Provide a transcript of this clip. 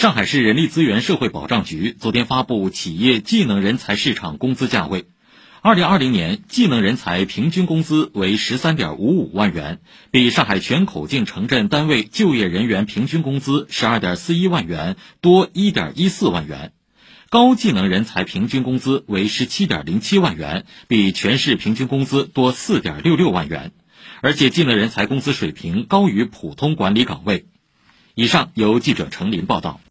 上海市人力资源社会保障局昨天发布企业技能人才市场工资价位，二零二零年技能人才平均工资为十三点五五万元，比上海全口径城镇单位就业人员平均工资十二点四一万元多一点一四万元；高技能人才平均工资为十七点零七万元，比全市平均工资多四点六六万元，而且技能人才工资水平高于普通管理岗位。以上由记者程林报道。